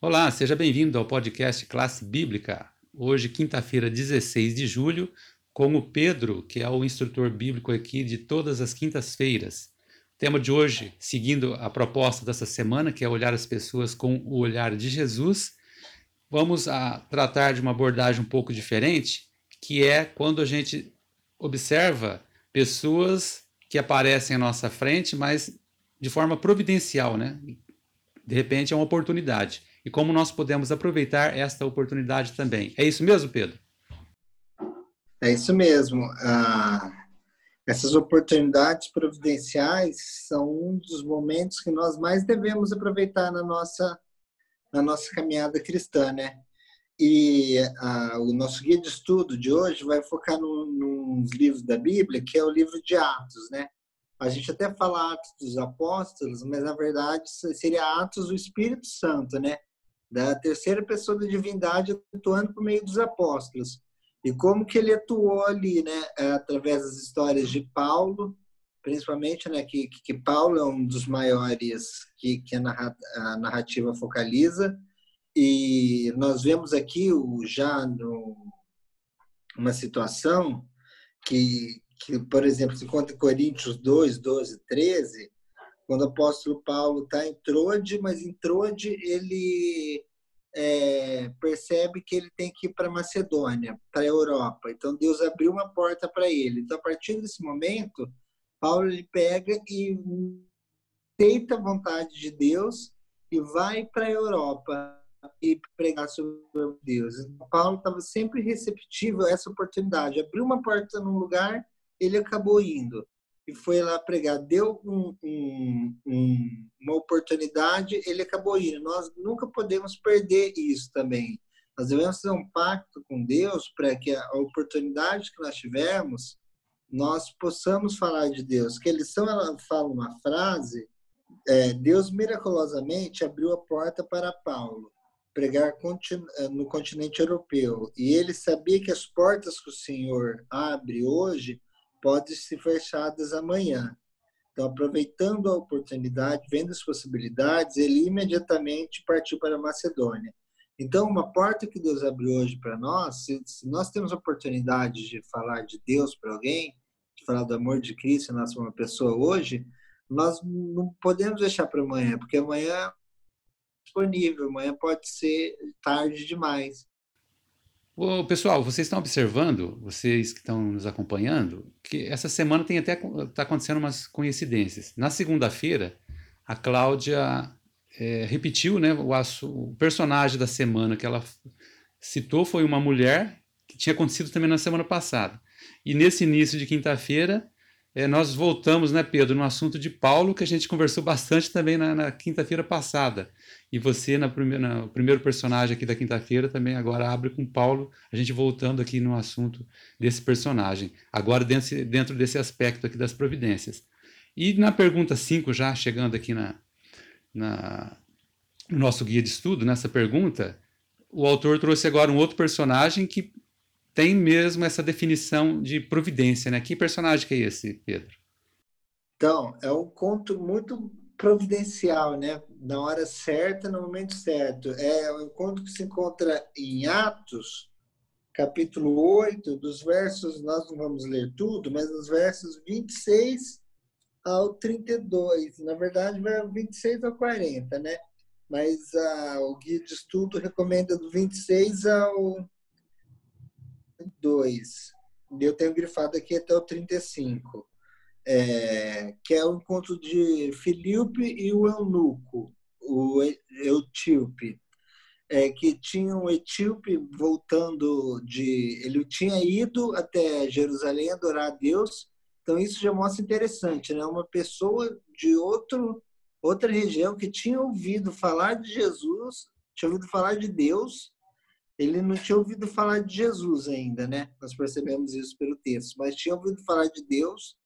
Olá, seja bem-vindo ao podcast Classe Bíblica. Hoje, quinta-feira, 16 de julho, com o Pedro, que é o instrutor bíblico aqui de todas as quintas-feiras. O tema de hoje, seguindo a proposta dessa semana, que é olhar as pessoas com o olhar de Jesus, vamos a tratar de uma abordagem um pouco diferente, que é quando a gente observa pessoas que aparecem à nossa frente, mas de forma providencial, né? De repente é uma oportunidade e como nós podemos aproveitar esta oportunidade também. É isso mesmo, Pedro? É isso mesmo. Ah, essas oportunidades providenciais são um dos momentos que nós mais devemos aproveitar na nossa, na nossa caminhada cristã, né? E ah, o nosso guia de estudo de hoje vai focar no, nos livros da Bíblia, que é o livro de Atos, né? A gente até fala Atos dos Apóstolos, mas na verdade seria Atos do Espírito Santo, né? Da terceira pessoa da divindade atuando por meio dos apóstolos. E como que ele atuou ali, né, através das histórias de Paulo, principalmente, né, que, que Paulo é um dos maiores que, que a narrativa focaliza, e nós vemos aqui o, já no, uma situação que, que, por exemplo, se conta em Coríntios 2, 12, 13, quando o apóstolo Paulo está em Trode, mas em Trode ele é, percebe que ele tem que ir para Macedônia, para a Europa. Então Deus abriu uma porta para ele. Então a partir desse momento, Paulo ele pega e aceita a vontade de Deus e vai para a Europa e pregar sobre Deus. Então, Paulo estava sempre receptivo a essa oportunidade. Abriu uma porta num lugar, ele acabou indo e foi lá pregar, deu um, um, um, uma oportunidade, ele acabou indo. Nós nunca podemos perder isso também. Nós devemos fazer um pacto com Deus para que a oportunidade que nós tivermos, nós possamos falar de Deus. Que a lição ela fala uma frase: é, Deus miraculosamente abriu a porta para Paulo pregar no continente europeu e ele sabia que as portas que o Senhor abre hoje podem ser fechadas amanhã. Então, aproveitando a oportunidade, vendo as possibilidades, ele imediatamente partiu para a Macedônia. Então, uma porta que Deus abriu hoje para nós, se, se, nós temos a oportunidade de falar de Deus para alguém, de falar do amor de Cristo na uma pessoa hoje, nós não podemos deixar para amanhã, porque amanhã é disponível, amanhã pode ser tarde demais. Pessoal, vocês estão observando, vocês que estão nos acompanhando, que essa semana tem até está acontecendo umas coincidências. Na segunda-feira, a Cláudia é, repetiu, né, o, o, personagem da semana que ela citou foi uma mulher que tinha acontecido também na semana passada. E nesse início de quinta-feira, é, nós voltamos, né, Pedro, no assunto de Paulo, que a gente conversou bastante também na, na quinta-feira passada. E você, na primeira, no primeiro personagem aqui da quinta-feira, também agora abre com Paulo, a gente voltando aqui no assunto desse personagem, agora dentro, dentro desse aspecto aqui das providências. E na pergunta 5, já chegando aqui na, na, no nosso guia de estudo, nessa pergunta, o autor trouxe agora um outro personagem que tem mesmo essa definição de providência, né? Que personagem que é esse, Pedro? Então, é um conto muito providencial, né? Na hora certa, no momento certo. É um conto que se encontra em Atos, capítulo 8, dos versos, nós não vamos ler tudo, mas nos versos 26 ao 32. Na verdade, vai 26 ao 40, né? Mas ah, o guia de estudo recomenda do 26 ao 2. Eu tenho grifado aqui até o 35 é, que é o encontro de Filipe e o eunuco, o etíope, é, que tinha um etíope voltando de... Ele tinha ido até Jerusalém adorar a Deus, então isso já mostra interessante, né? Uma pessoa de outro, outra região que tinha ouvido falar de Jesus, tinha ouvido falar de Deus, ele não tinha ouvido falar de Jesus ainda, né? Nós percebemos isso pelo texto, mas tinha ouvido falar de Deus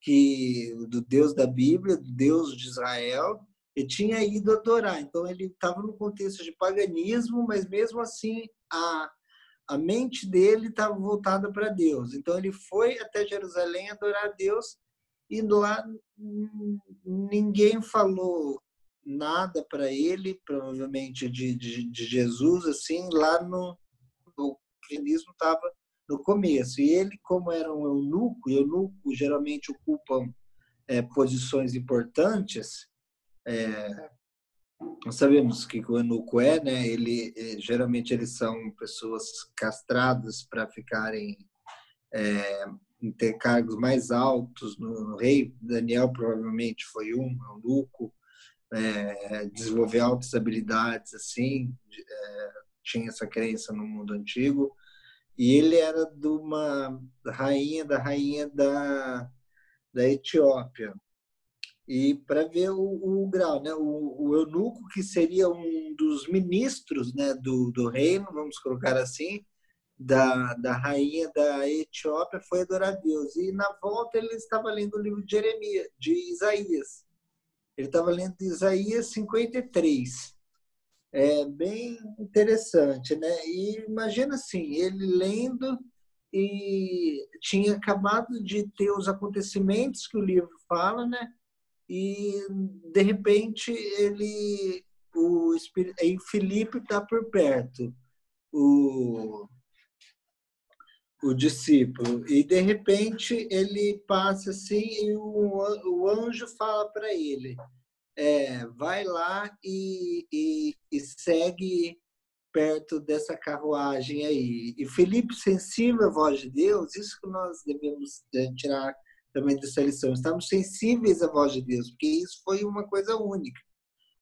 que do Deus da Bíblia, do Deus de Israel, e tinha ido adorar. Então ele estava no contexto de paganismo, mas mesmo assim a a mente dele estava voltada para Deus. Então ele foi até Jerusalém adorar a Deus e lá ninguém falou nada para ele, provavelmente de, de, de, Jesus, assim, lá no o cristianismo estava no começo. E ele, como era um eunuco, e eunuco geralmente ocupam é, posições importantes, é, nós sabemos que o eunuco é, né? Ele é, geralmente eles são pessoas castradas para ficarem é, ter cargos mais altos no, no, rei. Daniel provavelmente foi um eunuco, é, desenvolver altas habilidades assim, é, tinha essa crença no mundo antigo. E ele era de uma rainha, da rainha da, da Etiópia. E para ver o, o, grau, né? O, o eunuco, que seria um dos ministros né, do, do reino, vamos colocar assim, da, da rainha da Etiópia, foi adorar Deus. E na volta ele estava lendo o livro de Jeremias, de Isaías. Ele estava lendo Isaías 53 é bem interessante, né? E imagina assim, ele lendo e tinha acabado de ter os acontecimentos que o livro fala, né? E de repente ele o aí Felipe está por perto, o o discípulo e de repente ele passa assim e o, anjo fala para ele é, vai lá e, e, e, segue perto dessa carruagem aí. E Felipe, sensível à voz de Deus, isso que nós devemos é, tirar também dessa lição. Estamos sensíveis à voz de Deus, porque isso foi uma coisa única.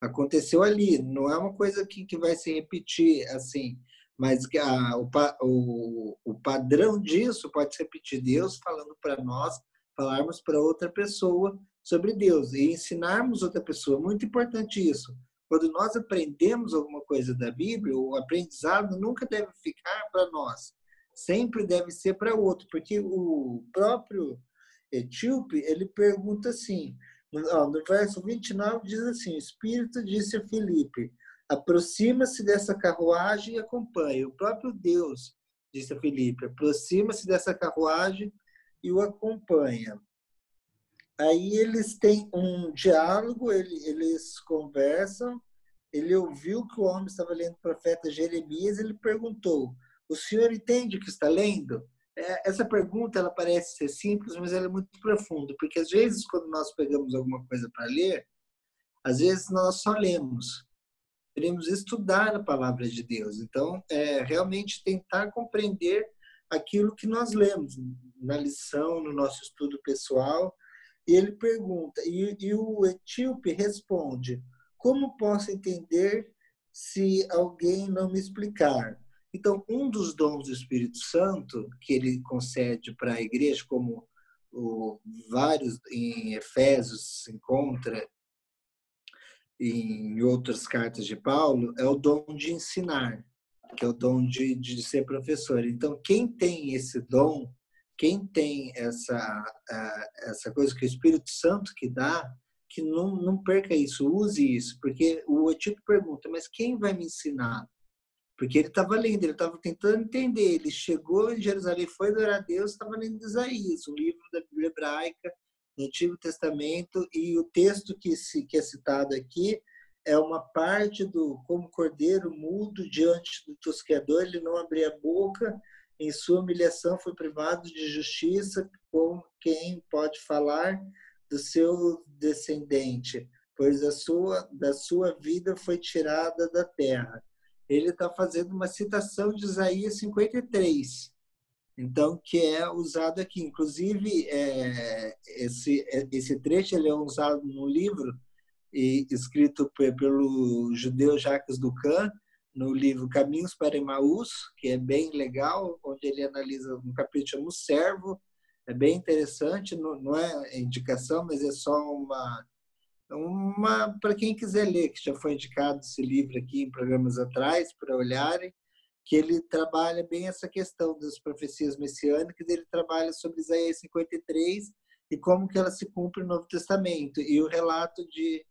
Aconteceu ali, não é uma coisa que, que vai se repetir assim, mas a, o, o, o padrão disso pode se repetir. Deus falando para nós, falarmos para outra pessoa sobre Deus e ensinarmos outra pessoa. Muito importante isso. Quando nós aprendemos alguma coisa da Bíblia, o aprendizado nunca deve ficar para nós. Sempre deve ser para outro, porque o próprio etíope, ele pergunta assim, no verso 29 diz assim, o Espírito disse a Filipe, aproxima-se dessa carruagem e acompanhe. O próprio Deus disse a Filipe, aproxima-se dessa carruagem e o acompanha. Aí eles têm um diálogo, eles conversam. Ele ouviu que o homem estava lendo o profeta Jeremias. Ele perguntou: O senhor entende o que está lendo? É, essa pergunta ela parece ser simples, mas ela é muito profunda, porque às vezes quando nós pegamos alguma coisa para ler, às vezes nós só lemos. Queremos estudar a palavra de Deus. Então, é realmente tentar compreender aquilo que nós lemos na lição, no nosso estudo pessoal e ele pergunta, e, e o etíope responde: Como posso entender se alguém não me explicar? Então, um dos dons do Espírito Santo que ele concede para a igreja, como o, vários em Efésios se encontra, em outras cartas de Paulo, é o dom de ensinar, que é o dom de, de ser professor. Então, quem tem esse dom quem tem essa, essa coisa que o Espírito Santo que dá, que não, não perca isso, use isso, porque o Etíope pergunta, mas quem vai me ensinar? Porque ele estava lendo, ele estava tentando entender, ele chegou em Jerusalém, foi adorar a Deus, estava lendo Isaías, um livro da Bíblia hebraica, do Antigo Testamento, e o texto que, se, que é citado aqui é uma parte do como cordeiro mudo diante do tosqueador, ele não abria a boca, em sua humilhação foi privado de justiça com quem pode falar do seu descendente, pois a sua da sua vida foi tirada da terra. Ele está fazendo uma citação de Isaías 53, então que é usado aqui. Inclusive é, esse esse trecho ele é usado no livro e escrito pelo judeu Jacques Ducan no livro Caminhos para Emaús, que é bem legal, onde ele analisa um capítulo chamado Servo, é bem interessante, não, não é indicação, mas é só uma uma para quem quiser ler, que já foi indicado esse livro aqui em programas atrás para olharem, que ele trabalha bem essa questão das profecias messiânicas, ele trabalha sobre Isaías 53 e como que ela se cumpre no Novo Testamento. E o relato de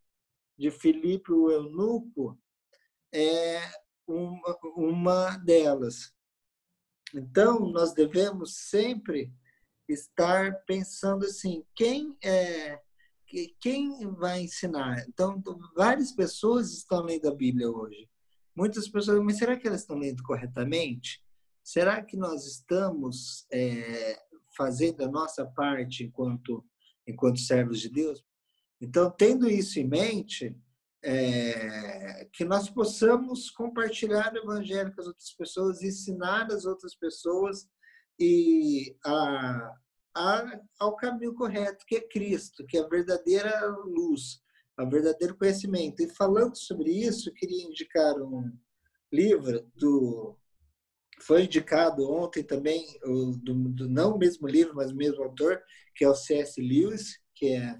de Filipe o eunuco é uma, uma delas. Então, nós devemos sempre estar pensando assim, quem é quem vai ensinar? Então, várias pessoas estão lendo a Bíblia hoje. Muitas pessoas, mas será que elas estão lendo corretamente? Será que nós estamos é, fazendo a nossa parte enquanto, enquanto servos de Deus? Então, tendo isso em mente, é, que nós possamos compartilhar o evangelho com as outras pessoas, ensinar as outras pessoas e a, a, ao caminho correto, que é Cristo, que é a verdadeira luz, o verdadeiro conhecimento. E falando sobre isso, queria indicar um livro do foi indicado ontem também do, do, não o mesmo livro, mas o mesmo autor, que é o C.S. Lewis, que é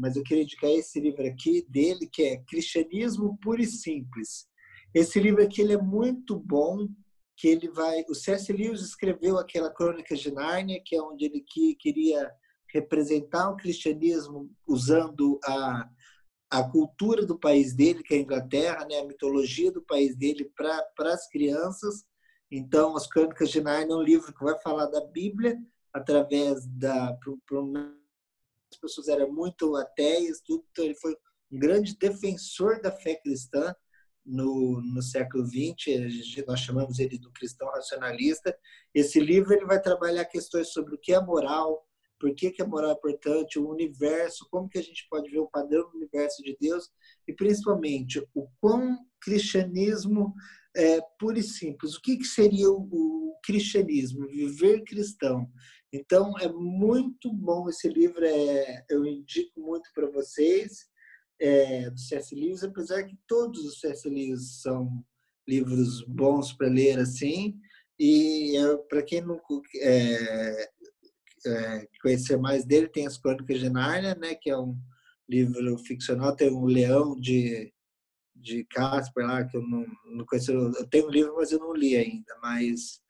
mas eu queria indicar esse livro aqui dele, que é Cristianismo Puro e Simples. Esse livro aqui ele é muito bom, que ele vai... O C.S. Lewis escreveu aquela Crônica de Nárnia, que é onde ele que, queria representar o cristianismo usando a, a cultura do país dele, que é a Inglaterra, né, a mitologia do país dele para as crianças. Então, as Crônicas de Nárnia é um livro que vai falar da Bíblia através da as pessoas eram muito ateias, tudo, então ele foi um grande defensor da fé cristã no, no século XX, nós chamamos ele do cristão racionalista. Esse livro ele vai trabalhar questões sobre o que é moral, por que, que a moral é importante, o universo, como que a gente pode ver o padrão do universo de Deus e principalmente o quão cristianismo é puro e simples. O que, que seria o, cristianismo, viver cristão? Então, é muito bom esse livro, é, eu indico muito para vocês, é, do C.S. Lewis, apesar que todos os C.S. Lewis são livros bons para ler assim, e para quem não é, é, conhecer mais dele, tem as Crônicas de Nárnia, né, que é um livro ficcional, tem um leão de, de Casper lá, que eu não, não conheço, eu tenho um livro, mas eu não li ainda, mas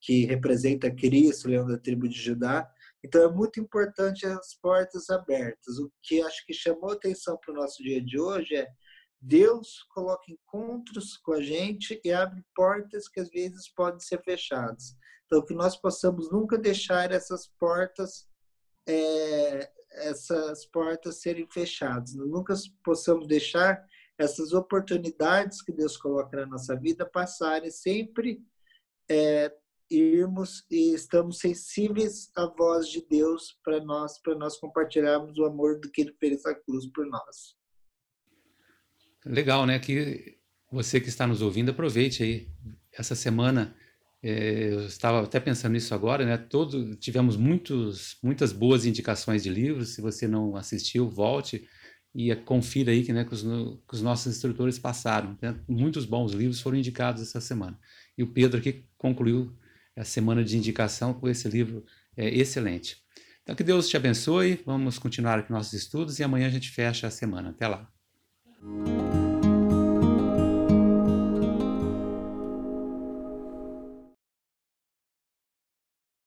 que representa Cristo, leão da tribo de Judá. Então é muito importante as portas abertas. O que acho que chamou atenção para o nosso dia de hoje é Deus coloca encontros com a gente e abre portas que às vezes podem ser fechadas. Então que nós possamos nunca deixar essas portas é, essas portas serem fechadas. Nunca possamos deixar essas oportunidades que Deus coloca na nossa vida passarem sempre é, irmos e estamos sensíveis à voz de Deus para nós, para nós compartilharmos o amor do que ele fez na cruz por nós. Legal, né? Que você que está nos ouvindo, aproveite aí. Essa semana, eu estava até pensando nisso agora, né? Todo, tivemos muitos, muitas boas indicações de livros. Se você não assistiu, volte e confira aí que, né, que, os, que os nossos instrutores passaram. Né? Muitos bons livros foram indicados essa semana. E o Pedro aqui concluiu a semana de indicação com esse livro é, excelente. Então, que Deus te abençoe. Vamos continuar aqui nossos estudos e amanhã a gente fecha a semana. Até lá.